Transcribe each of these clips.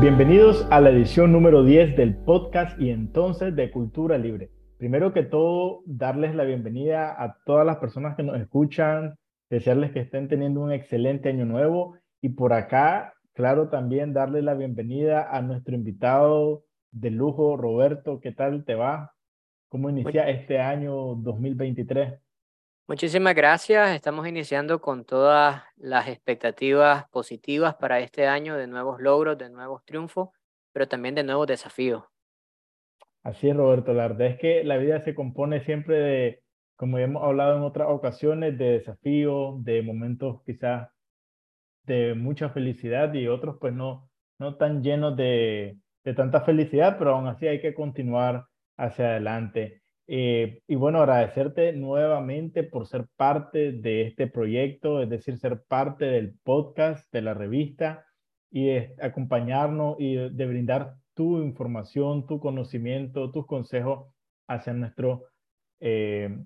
Bienvenidos a la edición número 10 del podcast y entonces de Cultura Libre. Primero que todo, darles la bienvenida a todas las personas que nos escuchan, desearles que estén teniendo un excelente año nuevo y por acá, claro, también darle la bienvenida a nuestro invitado de lujo, Roberto. ¿Qué tal te va? ¿Cómo inicia este año 2023? Muchísimas gracias. Estamos iniciando con todas las expectativas positivas para este año de nuevos logros, de nuevos triunfos, pero también de nuevos desafíos. Así es, Roberto. La verdad es que la vida se compone siempre de, como hemos hablado en otras ocasiones, de desafíos, de momentos quizás de mucha felicidad y otros pues no, no tan llenos de, de tanta felicidad, pero aún así hay que continuar hacia adelante. Eh, y bueno, agradecerte nuevamente por ser parte de este proyecto, es decir, ser parte del podcast, de la revista y de acompañarnos y de, brindar tu información, tu conocimiento, tus consejos hacia nuestro, eh,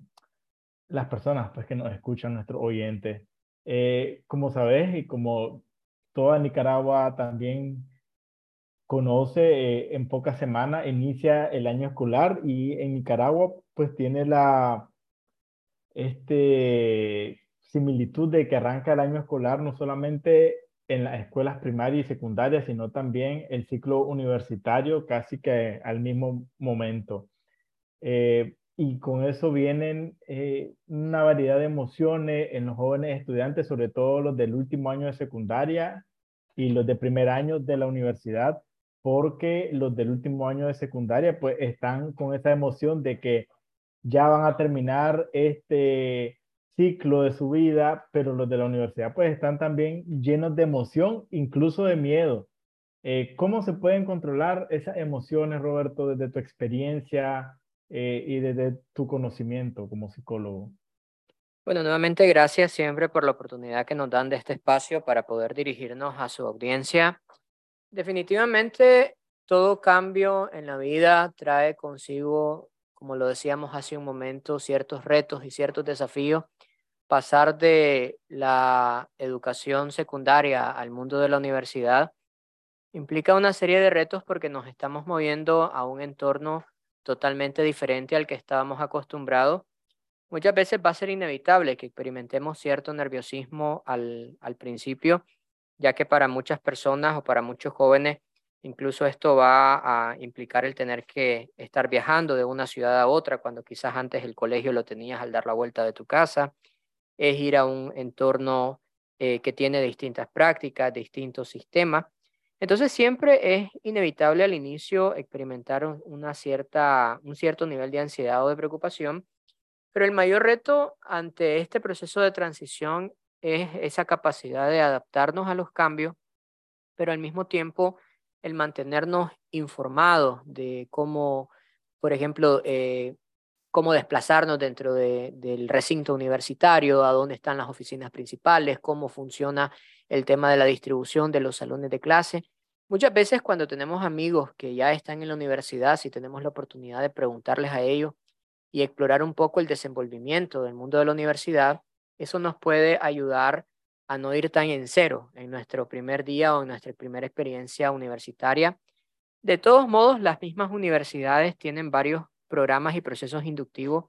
las personas pues, que nos escuchan, nuestros oyentes. Eh, como sabes y como toda Nicaragua también conoce eh, en pocas semanas, inicia el año escolar y en Nicaragua pues tiene la este, similitud de que arranca el año escolar no solamente en las escuelas primarias y secundarias, sino también el ciclo universitario casi que al mismo momento. Eh, y con eso vienen eh, una variedad de emociones en los jóvenes estudiantes, sobre todo los del último año de secundaria y los de primer año de la universidad, porque los del último año de secundaria pues están con esa emoción de que ya van a terminar este ciclo de su vida, pero los de la universidad pues están también llenos de emoción, incluso de miedo. Eh, ¿Cómo se pueden controlar esas emociones, Roberto, desde tu experiencia eh, y desde tu conocimiento como psicólogo? Bueno, nuevamente gracias siempre por la oportunidad que nos dan de este espacio para poder dirigirnos a su audiencia Definitivamente todo cambio en la vida trae consigo, como lo decíamos hace un momento, ciertos retos y ciertos desafíos. Pasar de la educación secundaria al mundo de la universidad implica una serie de retos porque nos estamos moviendo a un entorno totalmente diferente al que estábamos acostumbrados. Muchas veces va a ser inevitable que experimentemos cierto nerviosismo al, al principio ya que para muchas personas o para muchos jóvenes incluso esto va a implicar el tener que estar viajando de una ciudad a otra cuando quizás antes el colegio lo tenías al dar la vuelta de tu casa, es ir a un entorno eh, que tiene distintas prácticas, distintos sistemas. Entonces siempre es inevitable al inicio experimentar una cierta, un cierto nivel de ansiedad o de preocupación, pero el mayor reto ante este proceso de transición es esa capacidad de adaptarnos a los cambios, pero al mismo tiempo el mantenernos informados de cómo, por ejemplo, eh, cómo desplazarnos dentro del recinto universitario, a dónde están las oficinas principales, cómo funciona el tema de la distribución de los salones de clase. Muchas veces cuando tenemos amigos que ya están en la universidad, si tenemos la oportunidad de preguntarles a ellos y explorar un poco el desenvolvimiento del mundo de la universidad, eso nos puede ayudar a no ir tan en cero en nuestro primer día o en nuestra primera experiencia universitaria. De todos modos, las mismas universidades tienen varios programas y procesos inductivos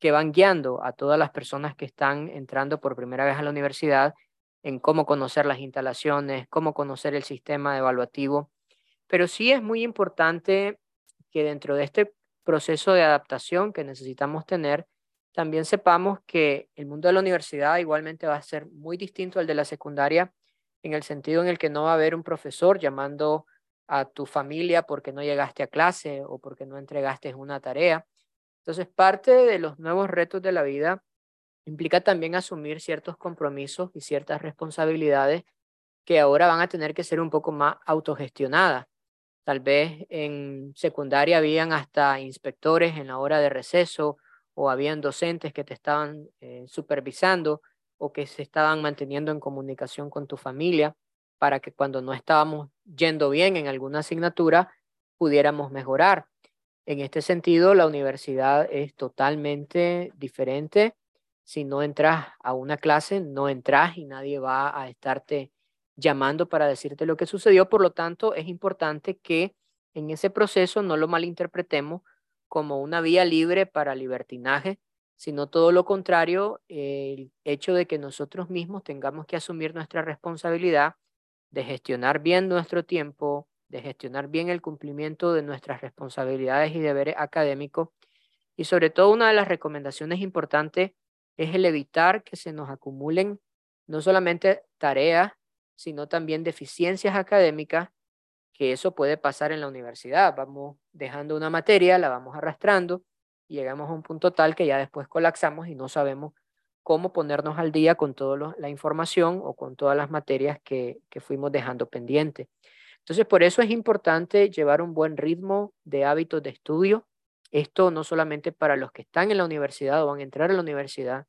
que van guiando a todas las personas que están entrando por primera vez a la universidad en cómo conocer las instalaciones, cómo conocer el sistema evaluativo. Pero sí es muy importante que dentro de este proceso de adaptación que necesitamos tener, también sepamos que el mundo de la universidad igualmente va a ser muy distinto al de la secundaria, en el sentido en el que no va a haber un profesor llamando a tu familia porque no llegaste a clase o porque no entregaste una tarea. Entonces, parte de los nuevos retos de la vida implica también asumir ciertos compromisos y ciertas responsabilidades que ahora van a tener que ser un poco más autogestionadas. Tal vez en secundaria habían hasta inspectores en la hora de receso o habían docentes que te estaban eh, supervisando o que se estaban manteniendo en comunicación con tu familia para que cuando no estábamos yendo bien en alguna asignatura pudiéramos mejorar. En este sentido, la universidad es totalmente diferente. Si no entras a una clase, no entras y nadie va a estarte llamando para decirte lo que sucedió. Por lo tanto, es importante que en ese proceso no lo malinterpretemos como una vía libre para libertinaje, sino todo lo contrario, el hecho de que nosotros mismos tengamos que asumir nuestra responsabilidad de gestionar bien nuestro tiempo, de gestionar bien el cumplimiento de nuestras responsabilidades y deberes académicos. Y sobre todo una de las recomendaciones importantes es el evitar que se nos acumulen no solamente tareas, sino también deficiencias académicas, que eso puede pasar en la universidad. Vamos dejando una materia, la vamos arrastrando y llegamos a un punto tal que ya después colapsamos y no sabemos cómo ponernos al día con toda la información o con todas las materias que, que fuimos dejando pendientes. Entonces, por eso es importante llevar un buen ritmo de hábitos de estudio. Esto no solamente para los que están en la universidad o van a entrar a la universidad,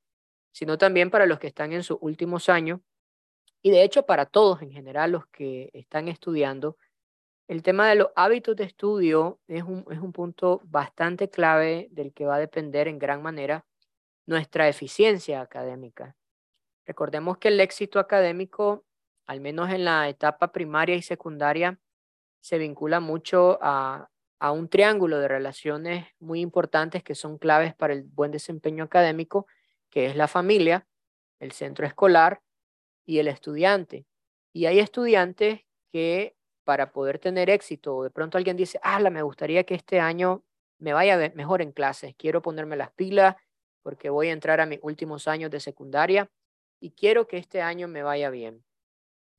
sino también para los que están en sus últimos años y de hecho para todos en general los que están estudiando. El tema de los hábitos de estudio es un, es un punto bastante clave del que va a depender en gran manera nuestra eficiencia académica. Recordemos que el éxito académico al menos en la etapa primaria y secundaria, se vincula mucho a, un triángulo de relaciones muy importantes que son claves para el buen desempeño académico, que es la familia, el centro escolar y el estudiante. Y hay estudiantes que para poder tener éxito, de pronto alguien dice, ah, me gustaría que este año me vaya mejor en clases, quiero ponerme las pilas porque voy a entrar a mis últimos años de secundaria y quiero que este año me vaya bien.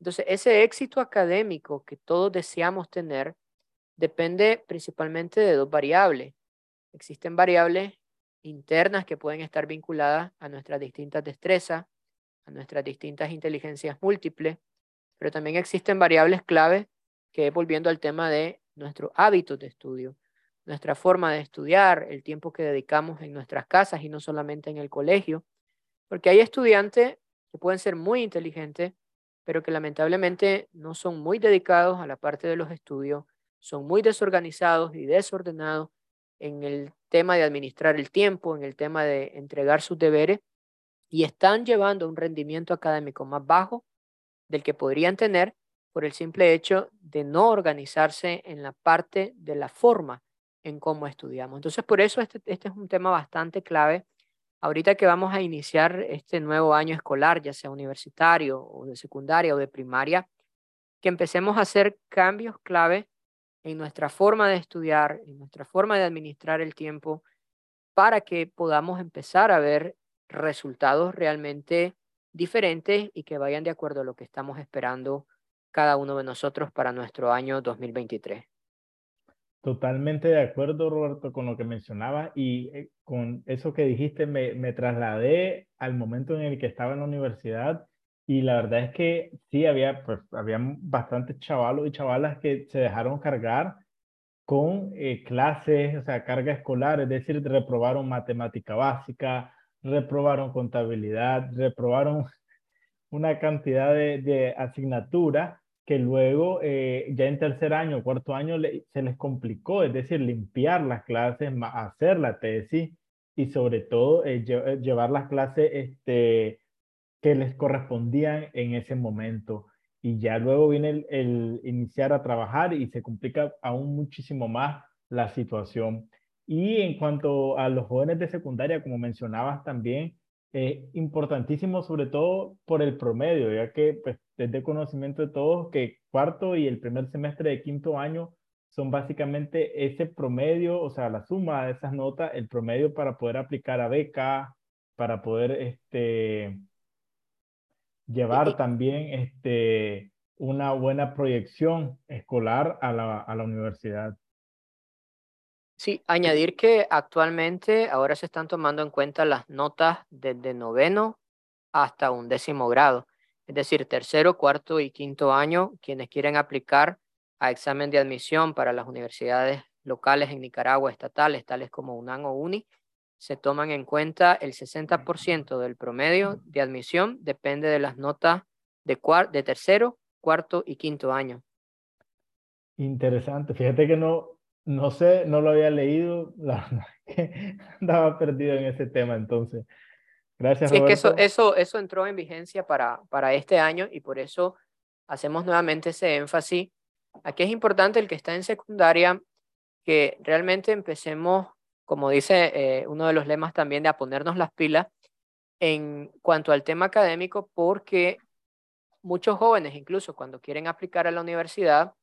Entonces, ese éxito académico que todos deseamos tener depende principalmente de dos variables. Existen variables internas que pueden estar vinculadas a nuestras distintas destrezas, a nuestras distintas inteligencias múltiples, pero también existen variables claves que volviendo al tema de nuestros hábitos de estudio, nuestra forma de estudiar, el tiempo que dedicamos en nuestras casas y no solamente en el colegio, porque hay estudiantes que pueden ser muy inteligentes, pero que lamentablemente no son muy dedicados a la parte de los estudios, son muy desorganizados y desordenados en el tema de administrar el tiempo, en el tema de entregar sus deberes y están llevando un rendimiento académico más bajo del que podrían tener por el simple hecho de no organizarse en la parte de la forma en cómo estudiamos. Entonces, por eso este, este es un tema bastante clave ahorita que vamos a iniciar este nuevo año escolar, ya sea universitario o de secundaria o de primaria, que empecemos a hacer cambios clave en nuestra forma de estudiar, en nuestra forma de administrar el tiempo, para que podamos empezar a ver resultados realmente diferentes y que vayan de acuerdo a lo que estamos esperando cada uno de nosotros para nuestro año 2023. Totalmente de acuerdo, Roberto, con lo que mencionaba y eh, con eso que dijiste me, me trasladé al momento en el que estaba en la universidad y la verdad es que sí, había, pues, había bastantes chavalos y chavalas que se dejaron cargar con eh, clases, o sea, carga escolar, es decir, reprobaron matemática básica, reprobaron contabilidad, reprobaron una cantidad de, de asignaturas que luego eh, ya en tercer año, cuarto año se les complicó, es decir, limpiar las clases, hacer la tesis y sobre todo eh, eh, llevar las clases este, que les correspondían en ese momento. Y ya luego viene el, el iniciar a trabajar y se complica aún muchísimo más la situación. Y en cuanto a los jóvenes de secundaria, como mencionabas también, es importantísimo sobre todo por el promedio, ya que pues, es de conocimiento de todos que cuarto y el primer semestre de quinto año son básicamente ese promedio, o sea, la suma de esas notas, el promedio para poder aplicar a beca, para poder este, llevar también este, una buena proyección escolar a la, a la universidad. Sí, añadir que actualmente ahora se están tomando en cuenta las notas desde noveno hasta un décimo grado, es decir, tercero, cuarto y quinto año, quienes quieren aplicar a examen de admisión para las universidades locales en Nicaragua, estatales, tales como UNAM o UNI, se toman en cuenta el 60% del promedio de admisión, depende de las notas de, de tercero, cuarto y quinto año. Interesante, fíjate que no, no sé, no lo había leído, la verdad que andaba perdido en ese tema entonces. Gracias, sí, es que eso, eso, eso entró en vigencia para, para este año y por eso hacemos nuevamente ese énfasis. Aquí es importante el que está en secundaria, que realmente empecemos, como dice eh, uno de los lemas también, de a ponernos las pilas en cuanto al tema académico, porque muchos jóvenes, incluso cuando quieren aplicar a la universidad,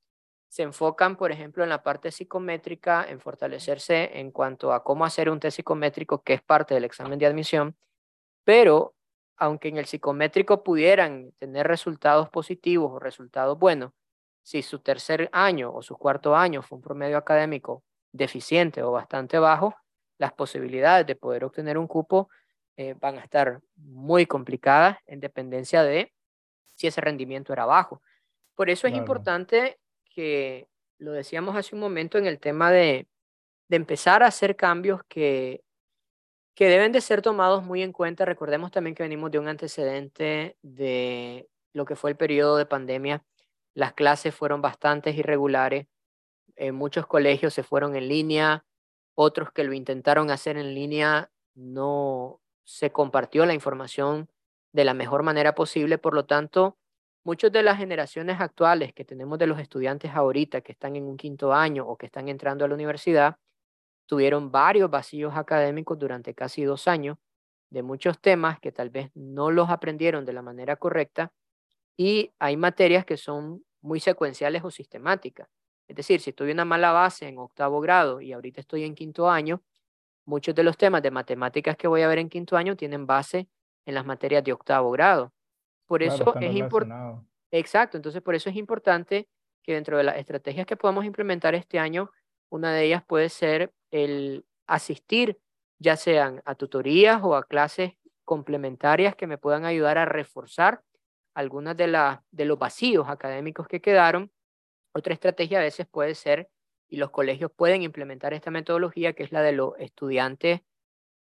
se enfocan, por ejemplo, en la parte psicométrica, en fortalecerse en cuanto a cómo hacer un test psicométrico, que es parte del examen de admisión, pero aunque en el psicométrico pudieran tener resultados positivos o resultados buenos, si su tercer año o su cuarto año fue un promedio académico deficiente o bastante bajo, las posibilidades de poder obtener un cupo eh, van a estar muy complicadas en dependencia de si ese rendimiento era bajo. Por eso es importante que, lo decíamos hace un momento en el tema de, de empezar a hacer cambios que, que deben de ser tomados muy en cuenta. Recordemos también que venimos de un antecedente de lo que fue el periodo de pandemia. Las clases fueron bastante irregulares. En muchos colegios se fueron en línea, otros que lo intentaron hacer en línea no se compartió la información de la mejor manera posible. Por lo tanto, muchas de las generaciones actuales que tenemos de los estudiantes ahorita que están en un quinto año o que están entrando a la universidad, tuvieron varios vacíos académicos durante casi dos años de muchos temas que tal vez no los aprendieron de la manera correcta y hay materias que son muy secuenciales o sistemáticas. Es decir, si tuve una mala base en octavo grado y ahorita estoy en quinto año, muchos de los temas de matemáticas que voy a ver en quinto año tienen base en las materias de octavo grado. Por eso es importante. Exacto, entonces por eso es importante que dentro de las estrategias que podamos implementar este año, una de ellas puede ser el asistir ya sean a tutorías o a clases complementarias que me puedan ayudar a reforzar algunas de, la, de los vacíos académicos que quedaron. Otra estrategia a veces puede ser y los colegios pueden implementar esta metodología que es la de los estudiantes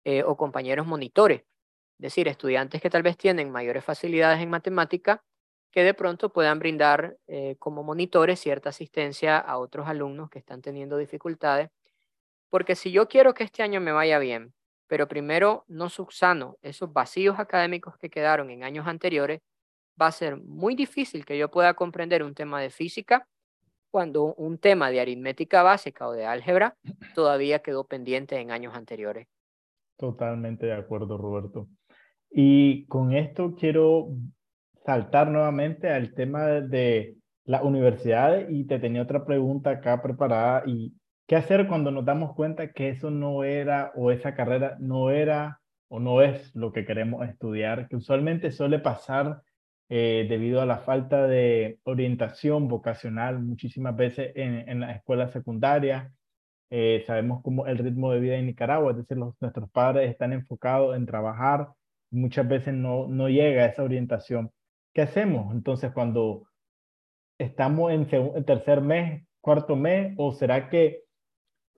eh, o compañeros monitores, es decir, estudiantes que tal vez tienen mayores facilidades en matemática que de pronto puedan brindar eh, como monitores cierta asistencia a otros alumnos que están teniendo dificultades. Porque si yo quiero que este año me vaya bien, pero primero no subsano esos vacíos académicos que quedaron en años anteriores, va a ser muy difícil que yo pueda comprender un tema de física cuando un tema de aritmética básica o de álgebra todavía quedó pendiente en años anteriores. Totalmente de acuerdo, Roberto. Y con esto quiero saltar nuevamente al tema de las universidades y te tenía otra pregunta acá preparada y qué hacer cuando nos damos cuenta que eso no era o esa carrera no era o no es lo que queremos estudiar, que usualmente suele pasar eh, debido a la falta de orientación vocacional muchísimas veces en, en la escuela secundaria. Eh, sabemos cómo el ritmo de vida en Nicaragua, es decir, nuestros padres están enfocados en trabajar, muchas veces no, no llega esa orientación. ¿Qué hacemos entonces cuando estamos en, en tercer mes, cuarto mes, o será que,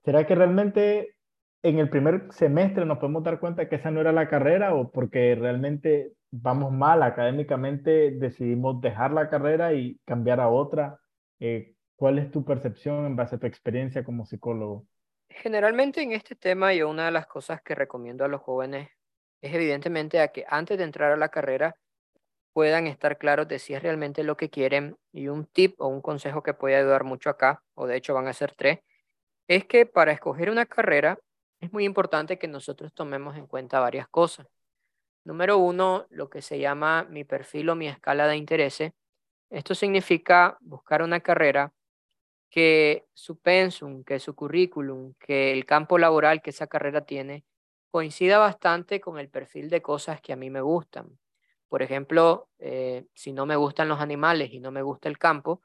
será que realmente en el primer semestre nos podemos dar cuenta que esa no era la carrera o porque realmente vamos mal académicamente, decidimos dejar la carrera y cambiar a otra. Eh, ¿Cuál es tu percepción en base a tu experiencia como psicólogo? Generalmente en este tema yo una de las cosas que recomiendo a los jóvenes es evidentemente a que antes de entrar a la carrera puedan estar claros de si es realmente lo que quieren y un tip o un consejo que puede ayudar mucho acá, o de hecho van a ser tres, es que para escoger una carrera es muy importante que nosotros tomemos en cuenta varias cosas. Número uno, lo que se llama mi perfil o mi escala de intereses. Esto significa buscar una carrera que su pensum, que su currículum, que el campo laboral que esa carrera tiene coincida bastante con el perfil de cosas que a mí me gustan. Por ejemplo, eh, si no me gustan los animales y no me gusta el campo,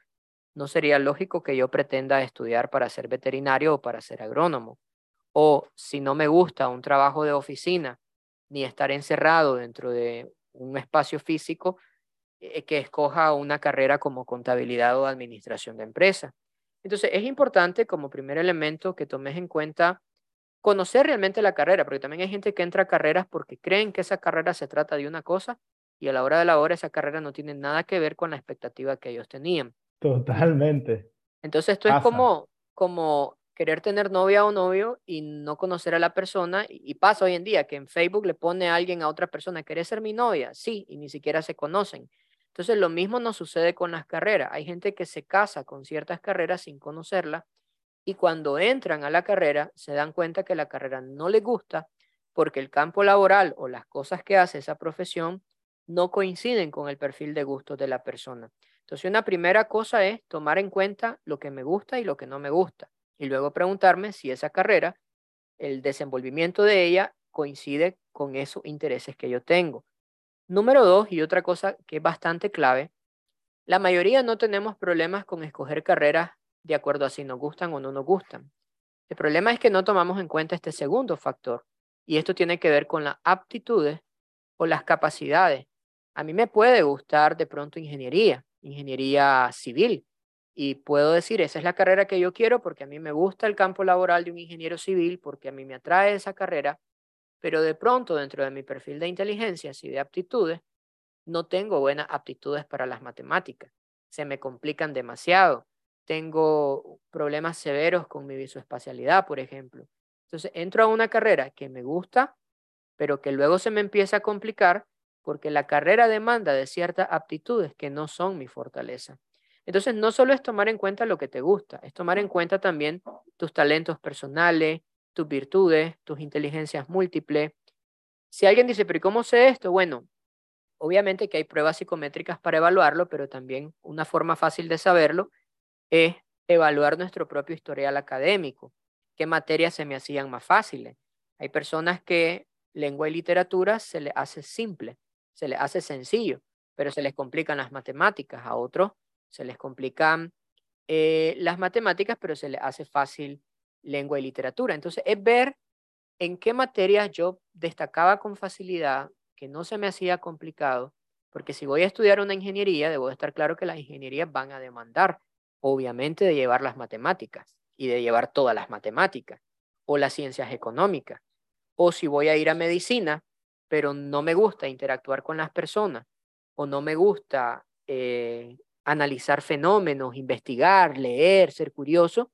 no sería lógico que yo pretenda estudiar para ser veterinario o para ser agrónomo. O si no me gusta un trabajo de oficina ni estar encerrado dentro de un espacio físico eh, que escoja una carrera como contabilidad o administración de empresa. Entonces, es importante como primer elemento que tomes en cuenta conocer realmente la carrera, porque también hay gente que entra a carreras porque creen que esa carrera se trata de una cosa y a la hora de la hora esa carrera no tiene nada que ver con la expectativa que ellos tenían. Totalmente. Entonces, esto es como, como querer tener novia o novio y no conocer a la persona. Y pasa hoy en día que en Facebook le pone a alguien a otra persona, ¿querés ser mi novia? Sí, y ni siquiera se conocen. Entonces, lo mismo nos sucede con las carreras. Hay gente que se casa con ciertas carreras sin conocerlas y cuando entran a la carrera se dan cuenta que la carrera no les gusta porque el campo laboral o las cosas que hace esa profesión no coinciden con el perfil de gustos de la persona. Entonces, una primera cosa es tomar en cuenta lo que me gusta y lo que no me gusta. Y luego preguntarme si esa carrera, el desenvolvimiento de ella coincide con esos intereses que yo tengo. Número dos, y otra cosa que es bastante clave, la mayoría no tenemos problemas con escoger carreras de acuerdo a si nos gustan o no nos gustan. El problema es que no tomamos en cuenta este segundo factor, y esto tiene que ver con las aptitudes o las capacidades. A mí me puede gustar de pronto ingeniería, ingeniería civil, y puedo decir, esa es la carrera que yo quiero porque a mí me gusta el campo laboral de un ingeniero civil, porque a mí me atrae esa carrera, pero de pronto dentro de mi perfil de inteligencias y de aptitudes, no tengo buenas aptitudes para las matemáticas. Se me complican demasiado. Tengo problemas severos con mi visoespacialidad, por ejemplo. Entonces, entro a una carrera que me gusta, pero que luego se me empieza a complicar porque la carrera demanda de ciertas aptitudes que no son mi fortaleza. Entonces, no solo es tomar en cuenta lo que te gusta, es tomar en cuenta también tus talentos personales, tus virtudes, tus inteligencias múltiples. Si alguien dice, pero ¿cómo sé esto? Bueno, obviamente que hay pruebas psicométricas para evaluarlo, pero también una forma fácil de saberlo es evaluar nuestro propio historial académico. ¿Qué materias se me hacían más fáciles? Hay personas que lengua y literatura se les hace simple, se les hace sencillo, pero se les complican las matemáticas. A otros se les complican eh, las matemáticas, pero se les hace fácil lengua y literatura. Entonces, es ver en qué materias yo destacaba con facilidad, que no se me hacía complicado, porque si voy a estudiar una ingeniería, debo estar claro que las ingenierías van a demandar, obviamente, de llevar las matemáticas y de llevar todas las matemáticas o las ciencias económicas. O si voy a ir a medicina, pero no me gusta interactuar con las personas o no me gusta eh, analizar fenómenos, investigar, leer, ser curioso,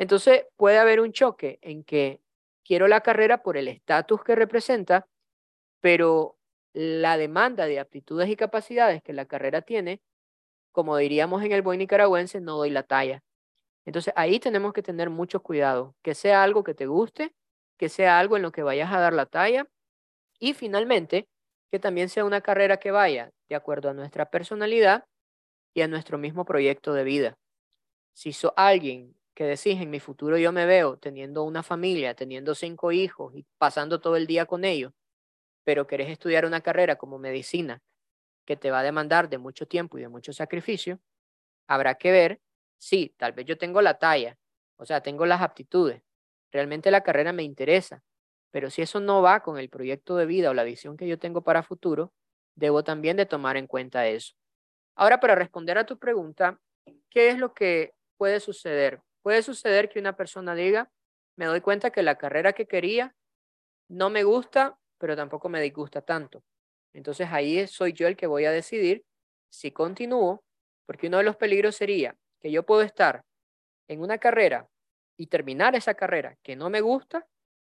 entonces puede haber un choque en que quiero la carrera por el estatus que representa, pero la demanda de aptitudes y capacidades que la carrera tiene, como diríamos en el buen nicaragüense, no doy la talla. Entonces ahí tenemos que tener mucho cuidado, que sea algo que te guste, que sea algo en lo que vayas a dar la talla y finalmente que también sea una carrera que vaya de acuerdo a nuestra personalidad y a nuestro mismo proyecto de vida. Si sos alguien que decís, en mi futuro yo me veo teniendo una familia, teniendo cinco hijos y pasando todo el día con ellos, pero querés estudiar una carrera como medicina que te va a demandar de mucho tiempo y de mucho sacrificio, habrá que ver si tal vez yo tengo la talla, o sea, tengo las aptitudes, realmente la carrera me interesa, pero si eso no va con el proyecto de vida o la visión que yo tengo para futuro, debo también de tomar en cuenta eso. Ahora, para responder a tu pregunta, ¿qué es lo que puede suceder? Puede suceder que una persona diga, me doy cuenta que la carrera que quería no me gusta, pero tampoco me disgusta tanto. Entonces ahí soy yo el que voy a decidir si continúo, porque uno de los peligros sería que yo puedo estar en una carrera y terminar esa carrera que no me gusta,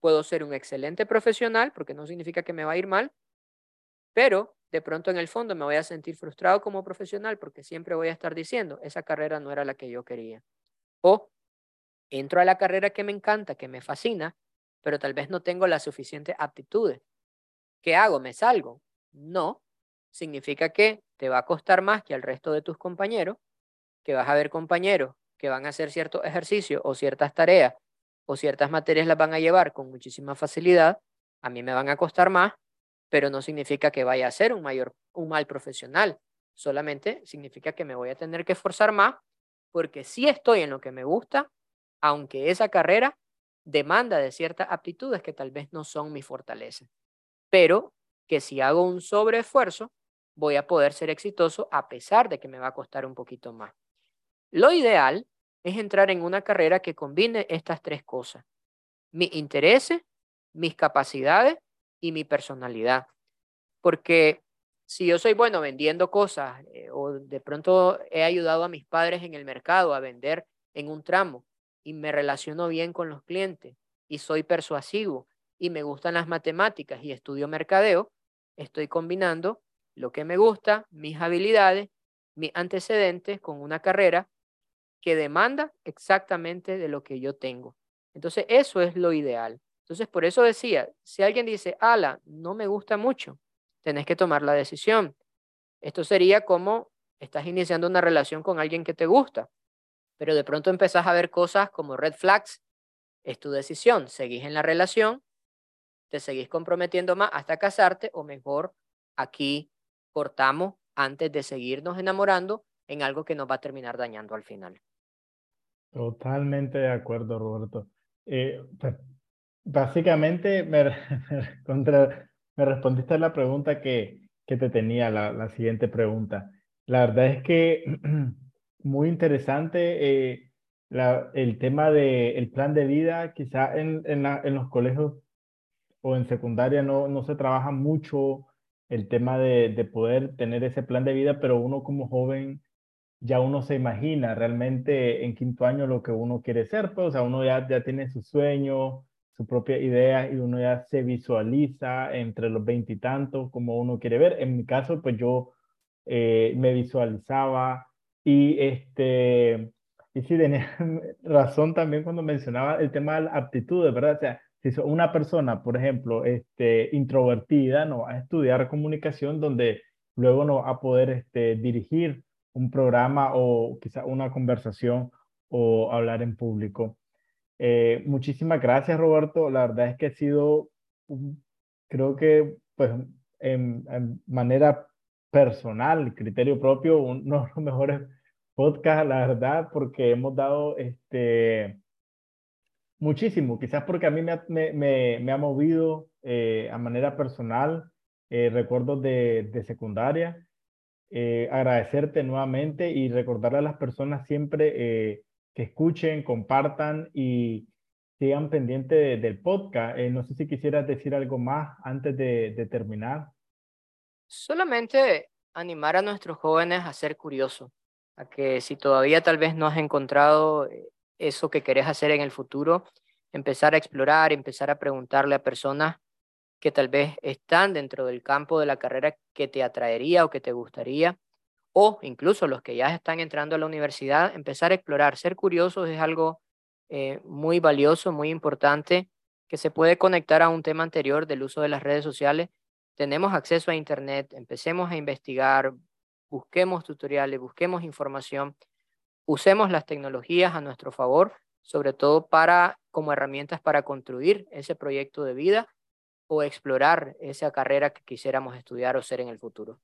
puedo ser un excelente profesional, porque no significa que me va a ir mal, pero de pronto en el fondo me voy a sentir frustrado como profesional porque siempre voy a estar diciendo, esa carrera no era la que yo quería. O entro a la carrera que me encanta, que me fascina, pero tal vez no tengo las suficientes aptitudes. ¿Qué hago? ¿Me salgo? No. Significa que te va a costar más que al resto de tus compañeros, que vas a ver compañeros que van a hacer ciertos ejercicios o ciertas tareas o ciertas materias las van a llevar con muchísima facilidad. A mí me van a costar más, pero no significa que vaya a ser un, mayor, un mal profesional. Solamente significa que me voy a tener que esforzar más porque sí estoy en lo que me gusta, aunque esa carrera demanda de ciertas aptitudes que tal vez no son mi fortaleza, pero que si hago un sobreesfuerzo, voy a poder ser exitoso a pesar de que me va a costar un poquito más. Lo ideal es entrar en una carrera que combine estas tres cosas, mi intereses, mis capacidades y mi personalidad. Porque si yo soy bueno vendiendo cosas eh, o de pronto he ayudado a mis padres en el mercado a vender en un tramo y me relaciono bien con los clientes y soy persuasivo y me gustan las matemáticas y estudio mercadeo, estoy combinando lo que me gusta, mis habilidades, mis antecedentes con una carrera que demanda exactamente de lo que yo tengo. Entonces, eso es lo ideal. Entonces, por eso decía, si alguien dice, ala, no me gusta mucho, tenés que tomar la decisión. Esto sería como estás iniciando una relación con alguien que te gusta, pero de pronto empezás a ver cosas como red flags, es tu decisión, seguís en la relación, te seguís comprometiendo más hasta casarte o mejor aquí cortamos antes de seguirnos enamorando en algo que nos va a terminar dañando al final. Totalmente de acuerdo, Roberto. Eh, pues, básicamente me, contra, me respondiste a la pregunta que, que te tenía, la, la, siguiente pregunta. La verdad es que muy interesante eh, la, el tema del el plan de vida, quizá en, en, la, en, los colegios o en secundaria no, no se trabaja mucho el tema de, de poder tener ese plan de vida, pero uno como joven ya uno se imagina realmente en quinto año lo que uno quiere ser, pues, o sea, uno ya, ya tiene su sueño, su propia idea y uno ya se visualiza entre los veintitantos como uno quiere ver. En mi caso, pues yo eh, me visualizaba y este, y sí tenía razón también cuando mencionaba el tema de las aptitudes, ¿verdad? O sea, si una persona, por ejemplo, este, introvertida, no va a estudiar comunicación donde luego no va a poder este, dirigir un programa o quizá una conversación o hablar en público. Eh, muchísimas gracias, Roberto. La verdad es que ha sido, creo que, pues, en, manera personal, criterio propio, uno de los mejores podcasts, la verdad, porque hemos dado este, muchísimo, quizás porque a mí me, me, me, ha movido eh, a manera personal eh, recuerdos de, de secundaria eh, agradecerte nuevamente y recordarle a las personas siempre eh, que escuchen, compartan y sigan pendientes del podcast. No sé si quisieras decir algo más antes de, de terminar. Solamente animar a nuestros jóvenes a ser curiosos, a que si todavía tal vez no has encontrado eso que querés hacer en el futuro, empezar a explorar, empezar a preguntarle a personas que tal vez están dentro del campo de la carrera que te atraería o que te gustaría, o incluso los que ya están entrando a la universidad, empezar a explorar, ser curiosos es algo eh, muy valioso, muy importante, que se puede conectar a un tema anterior del uso de las redes sociales. Tenemos acceso a Internet, empecemos a investigar, busquemos tutoriales, busquemos información, usemos las tecnologías a nuestro favor, sobre todo para como herramientas para construir ese proyecto de vida o explorar esa carrera que quisiéramos estudiar o ser en el futuro.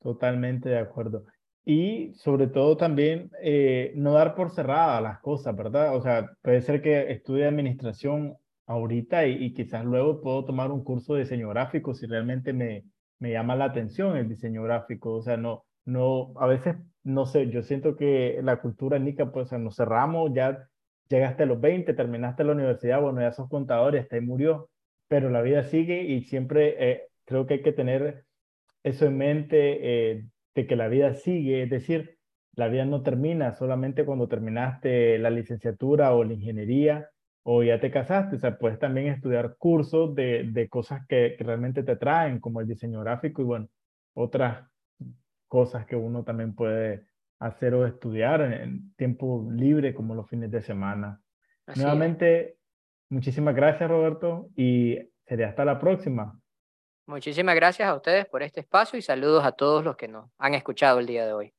Totalmente de acuerdo. Y sobre todo también eh, no dar por cerrada las cosas, ¿verdad? O sea, puede ser que estudie administración ahorita y, quizás luego puedo tomar un curso de diseño gráfico si realmente me, me llama la atención el diseño gráfico. O sea, no, no, a veces, no sé, yo siento que la cultura nica, pues, nos cerramos, ya llegaste a los 20, terminaste la universidad, bueno, ya sos contador y hasta ahí murió pero la vida sigue y siempre eh, creo que hay que tener eso en mente eh, de que la vida sigue, es decir, la vida no termina solamente cuando terminaste la licenciatura o la ingeniería o ya te casaste, o sea, puedes también estudiar cursos de, de cosas que, realmente te traen, como el diseño gráfico y bueno, otras cosas que uno también puede hacer o estudiar en, tiempo libre como los fines de semana. Nuevamente, Muchísimas gracias, Roberto, y sería hasta la próxima. Muchísimas gracias a ustedes por este espacio y saludos a todos los que nos han escuchado el día de hoy.